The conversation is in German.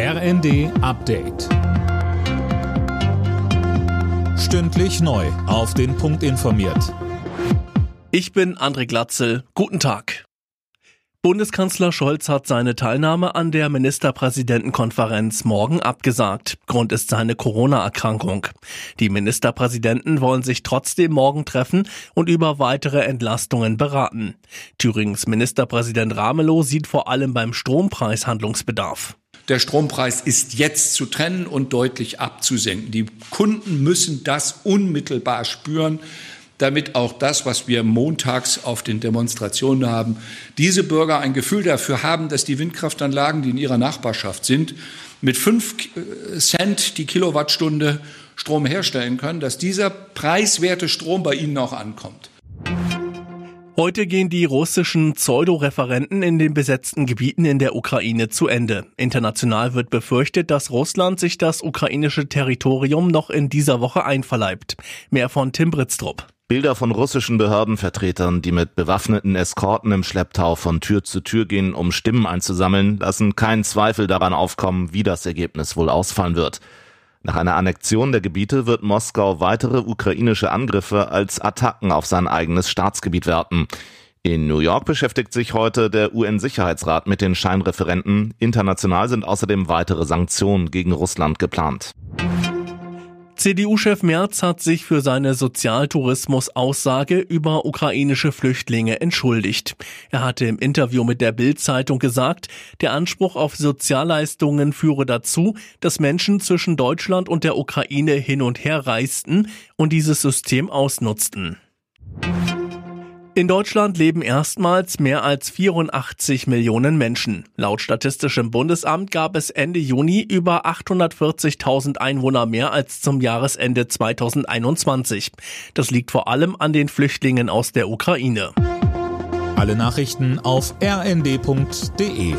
RND Update. Stündlich neu. Auf den Punkt informiert. Ich bin André Glatzel. Guten Tag. Bundeskanzler Scholz hat seine Teilnahme an der Ministerpräsidentenkonferenz morgen abgesagt. Grund ist seine Corona-Erkrankung. Die Ministerpräsidenten wollen sich trotzdem morgen treffen und über weitere Entlastungen beraten. Thüringens Ministerpräsident Ramelow sieht vor allem beim Strompreis Handlungsbedarf. Der Strompreis ist jetzt zu trennen und deutlich abzusenken. Die Kunden müssen das unmittelbar spüren, damit auch das, was wir montags auf den Demonstrationen haben, diese Bürger ein Gefühl dafür haben, dass die Windkraftanlagen, die in ihrer Nachbarschaft sind, mit fünf Cent die Kilowattstunde Strom herstellen können, dass dieser preiswerte Strom bei ihnen auch ankommt. Heute gehen die russischen Pseudo-Referenten in den besetzten Gebieten in der Ukraine zu Ende. International wird befürchtet, dass Russland sich das ukrainische Territorium noch in dieser Woche einverleibt. Mehr von Tim Britztrup. Bilder von russischen Behördenvertretern, die mit bewaffneten Eskorten im Schlepptau von Tür zu Tür gehen, um Stimmen einzusammeln, lassen keinen Zweifel daran aufkommen, wie das Ergebnis wohl ausfallen wird. Nach einer Annexion der Gebiete wird Moskau weitere ukrainische Angriffe als Attacken auf sein eigenes Staatsgebiet werten. In New York beschäftigt sich heute der UN-Sicherheitsrat mit den Scheinreferenten. International sind außerdem weitere Sanktionen gegen Russland geplant. CDU-Chef Merz hat sich für seine Sozialtourismus-Aussage über ukrainische Flüchtlinge entschuldigt. Er hatte im Interview mit der Bild-Zeitung gesagt, der Anspruch auf Sozialleistungen führe dazu, dass Menschen zwischen Deutschland und der Ukraine hin und her reisten und dieses System ausnutzten. In Deutschland leben erstmals mehr als 84 Millionen Menschen. Laut Statistischem Bundesamt gab es Ende Juni über 840.000 Einwohner mehr als zum Jahresende 2021. Das liegt vor allem an den Flüchtlingen aus der Ukraine. Alle Nachrichten auf rnd.de